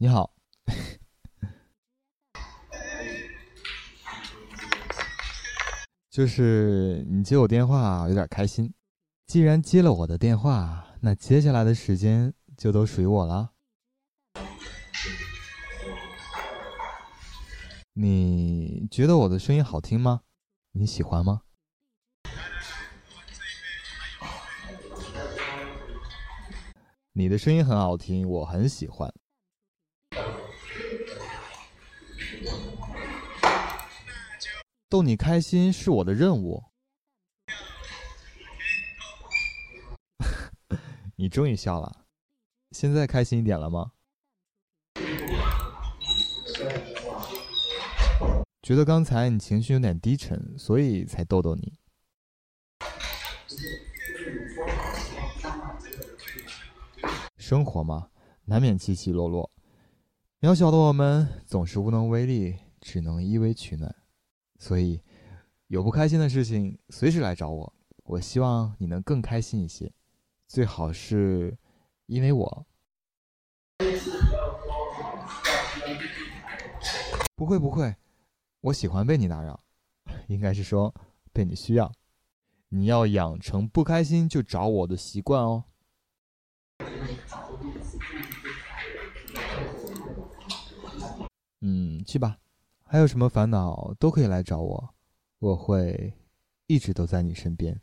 你好，就是你接我电话有点开心。既然接了我的电话，那接下来的时间就都属于我了。你觉得我的声音好听吗？你喜欢吗？你的声音很好听，我很喜欢。逗你开心是我的任务。你终于笑了，现在开心一点了吗？觉得刚才你情绪有点低沉，所以才逗逗你。生活嘛，难免起起落落，渺小的我们总是无能为力，只能依偎取暖。所以，有不开心的事情，随时来找我。我希望你能更开心一些，最好是因为我。不会不会，我喜欢被你打扰，应该是说被你需要。你要养成不开心就找我的习惯哦。嗯，去吧。还有什么烦恼都可以来找我，我会一直都在你身边。